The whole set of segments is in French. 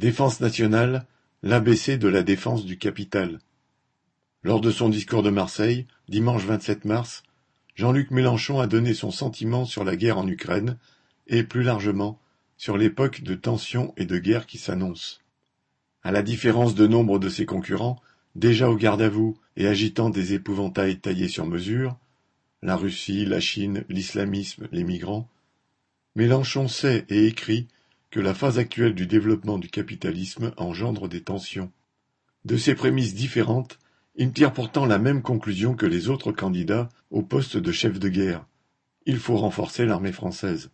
Défense nationale, l'ABC de la défense du capital. Lors de son discours de Marseille, dimanche 27 mars, Jean-Luc Mélenchon a donné son sentiment sur la guerre en Ukraine et, plus largement, sur l'époque de tensions et de guerre qui s'annonce. À la différence de nombre de ses concurrents, déjà au garde à vous et agitant des épouvantails taillés sur mesure, la Russie, la Chine, l'islamisme, les migrants, Mélenchon sait et écrit que la phase actuelle du développement du capitalisme engendre des tensions. De ces prémices différentes, il tire pourtant la même conclusion que les autres candidats au poste de chef de guerre. Il faut renforcer l'armée française.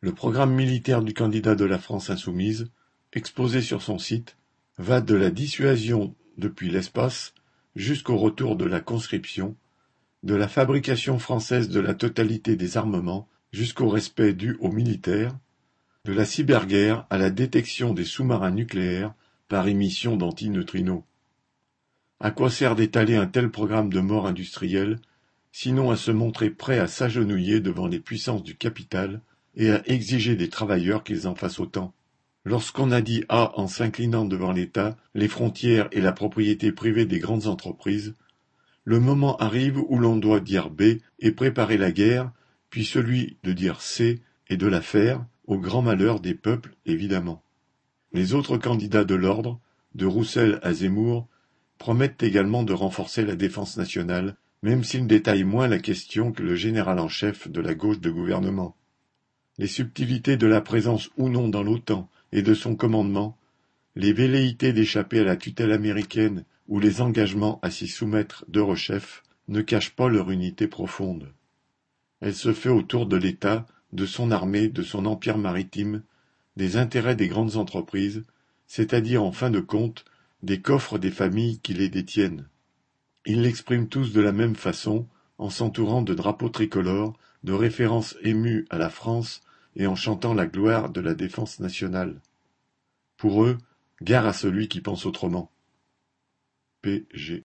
Le programme militaire du candidat de la France insoumise, exposé sur son site, va de la dissuasion depuis l'espace jusqu'au retour de la conscription, de la fabrication française de la totalité des armements jusqu'au respect dû aux militaires, de la cyberguerre à la détection des sous-marins nucléaires par émission d'antineutrinos. À quoi sert d'étaler un tel programme de mort industrielle, sinon à se montrer prêt à s'agenouiller devant les puissances du capital et à exiger des travailleurs qu'ils en fassent autant? Lorsqu'on a dit A en s'inclinant devant l'État, les frontières et la propriété privée des grandes entreprises, le moment arrive où l'on doit dire B et préparer la guerre, puis celui de dire C et de la faire, au grand malheur des peuples évidemment. Les autres candidats de l'ordre, de Roussel à Zemmour, promettent également de renforcer la défense nationale, même s'ils détaillent moins la question que le général en chef de la gauche de gouvernement. Les subtilités de la présence ou non dans l'OTAN et de son commandement, les velléités d'échapper à la tutelle américaine ou les engagements à s'y soumettre d'Eurochef ne cachent pas leur unité profonde. Elle se fait autour de l'État de son armée, de son empire maritime, des intérêts des grandes entreprises, c'est-à-dire en fin de compte des coffres des familles qui les détiennent. Ils l'expriment tous de la même façon, en s'entourant de drapeaux tricolores, de références émues à la France et en chantant la gloire de la défense nationale. Pour eux, gare à celui qui pense autrement. P. G.